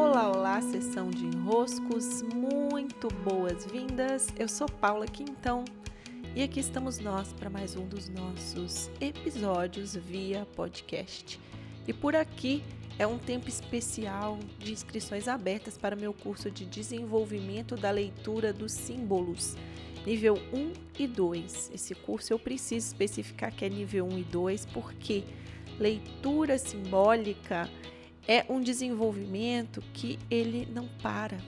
Olá, olá, sessão de enroscos, muito boas-vindas. Eu sou Paula Quintão e aqui estamos nós para mais um dos nossos episódios via podcast. E por aqui é um tempo especial de inscrições abertas para meu curso de desenvolvimento da leitura dos símbolos, nível 1 e 2. Esse curso eu preciso especificar que é nível 1 e 2 porque leitura simbólica é um desenvolvimento que ele não para.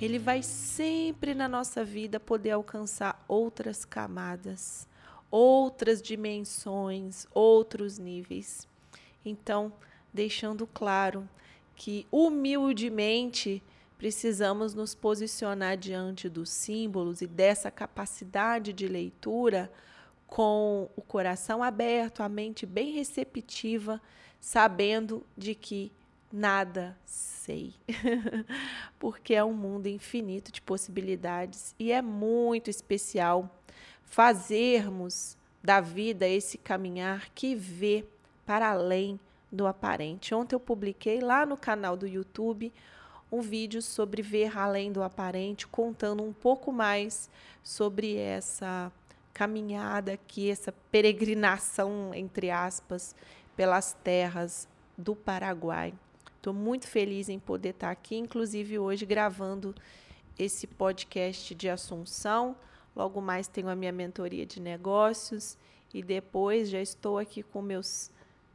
Ele vai sempre na nossa vida poder alcançar outras camadas, outras dimensões, outros níveis. Então, deixando claro que humildemente precisamos nos posicionar diante dos símbolos e dessa capacidade de leitura com o coração aberto, a mente bem receptiva, sabendo de que nada sei. Porque é um mundo infinito de possibilidades e é muito especial fazermos da vida esse caminhar que vê para além do aparente. Ontem eu publiquei lá no canal do YouTube um vídeo sobre ver além do aparente, contando um pouco mais sobre essa caminhada aqui, essa peregrinação, entre aspas, pelas terras do Paraguai. Estou muito feliz em poder estar aqui, inclusive hoje gravando esse podcast de Assunção. Logo mais tenho a minha mentoria de negócios e depois já estou aqui com meus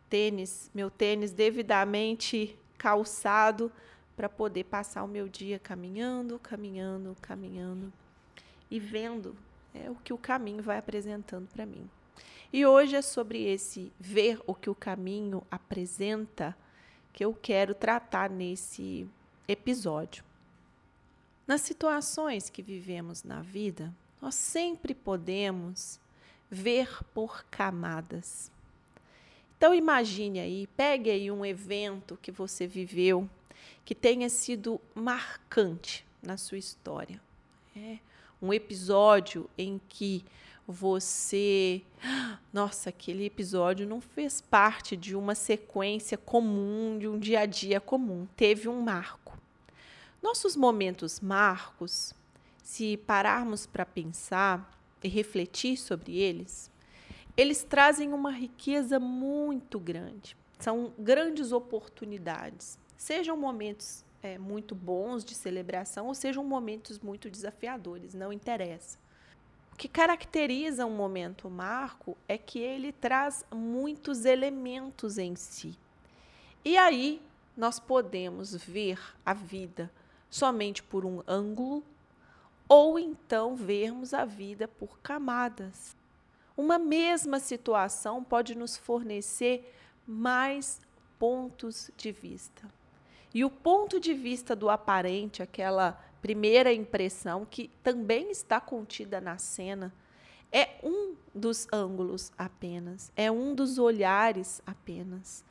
tênis, meu tênis devidamente calçado para poder passar o meu dia caminhando, caminhando, caminhando e vendo é, o que o caminho vai apresentando para mim. E hoje é sobre esse ver o que o caminho apresenta que eu quero tratar nesse episódio. Nas situações que vivemos na vida, nós sempre podemos ver por camadas. Então imagine aí, pegue aí um evento que você viveu que tenha sido marcante na sua história. É um episódio em que você. Nossa, aquele episódio não fez parte de uma sequência comum, de um dia a dia comum. Teve um marco. Nossos momentos marcos, se pararmos para pensar e refletir sobre eles, eles trazem uma riqueza muito grande. São grandes oportunidades. Sejam momentos é, muito bons de celebração ou sejam momentos muito desafiadores, não interessa. O que caracteriza um momento marco é que ele traz muitos elementos em si. E aí nós podemos ver a vida somente por um ângulo ou então vermos a vida por camadas. Uma mesma situação pode nos fornecer mais pontos de vista. E o ponto de vista do aparente, aquela primeira impressão, que também está contida na cena, é um dos ângulos apenas, é um dos olhares apenas.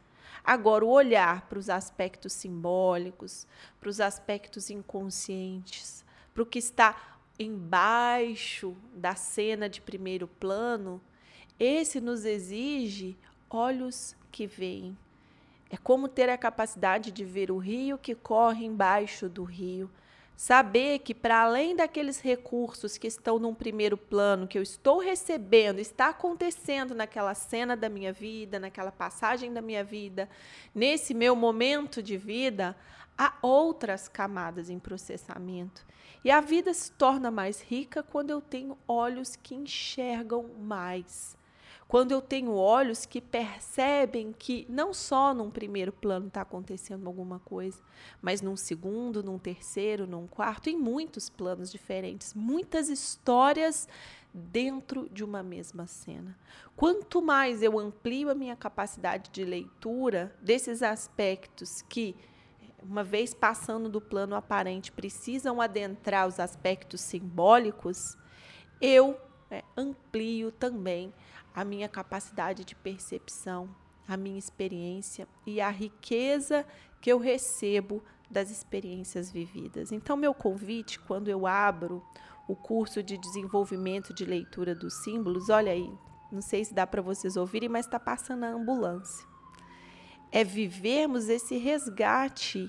Agora, o olhar para os aspectos simbólicos, para os aspectos inconscientes, para o que está embaixo da cena de primeiro plano, esse nos exige olhos que veem. É como ter a capacidade de ver o rio que corre embaixo do rio, Saber que, para além daqueles recursos que estão num primeiro plano, que eu estou recebendo, está acontecendo naquela cena da minha vida, naquela passagem da minha vida, nesse meu momento de vida, há outras camadas em processamento. E a vida se torna mais rica quando eu tenho olhos que enxergam mais quando eu tenho olhos que percebem que não só num primeiro plano está acontecendo alguma coisa, mas num segundo, num terceiro, num quarto, em muitos planos diferentes, muitas histórias dentro de uma mesma cena. Quanto mais eu amplio a minha capacidade de leitura desses aspectos que uma vez passando do plano aparente, precisam adentrar os aspectos simbólicos, eu é, amplio também a minha capacidade de percepção, a minha experiência e a riqueza que eu recebo das experiências vividas. Então, meu convite, quando eu abro o curso de desenvolvimento de leitura dos símbolos, olha aí, não sei se dá para vocês ouvirem, mas está passando a ambulância. É vivermos esse resgate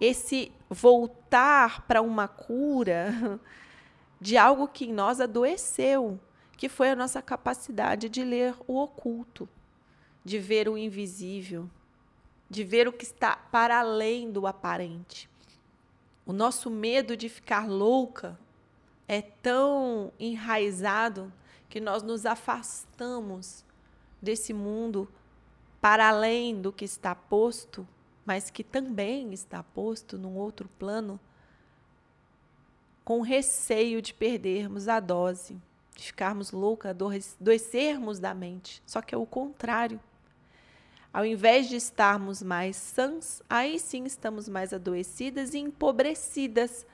esse voltar para uma cura de algo que em nós adoeceu, que foi a nossa capacidade de ler o oculto, de ver o invisível, de ver o que está para além do aparente. O nosso medo de ficar louca é tão enraizado que nós nos afastamos desse mundo para além do que está posto, mas que também está posto num outro plano, com receio de perdermos a dose, de ficarmos loucas, adoecermos da mente. Só que é o contrário. Ao invés de estarmos mais sãs, aí sim estamos mais adoecidas e empobrecidas,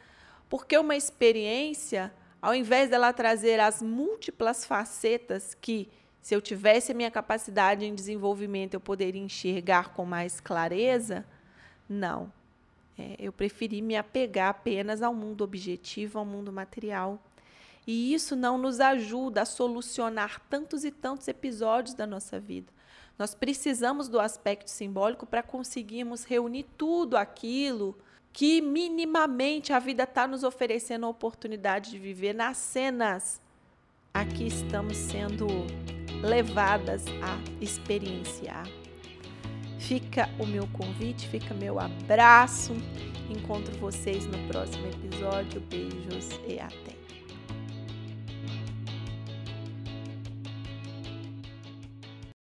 porque uma experiência, ao invés dela trazer as múltiplas facetas que, se eu tivesse a minha capacidade em desenvolvimento, eu poderia enxergar com mais clareza, não. É, eu preferi me apegar apenas ao mundo objetivo, ao mundo material. E isso não nos ajuda a solucionar tantos e tantos episódios da nossa vida. Nós precisamos do aspecto simbólico para conseguirmos reunir tudo aquilo que minimamente a vida está nos oferecendo a oportunidade de viver nas cenas. Aqui estamos sendo levadas a experienciar. Fica o meu convite, fica meu abraço. Encontro vocês no próximo episódio. Beijos e até.